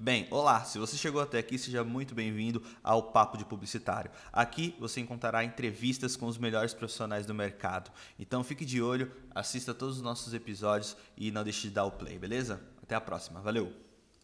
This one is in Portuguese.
Bem, olá, se você chegou até aqui, seja muito bem-vindo ao Papo de Publicitário. Aqui você encontrará entrevistas com os melhores profissionais do mercado. Então fique de olho, assista todos os nossos episódios e não deixe de dar o play, beleza? Até a próxima, valeu!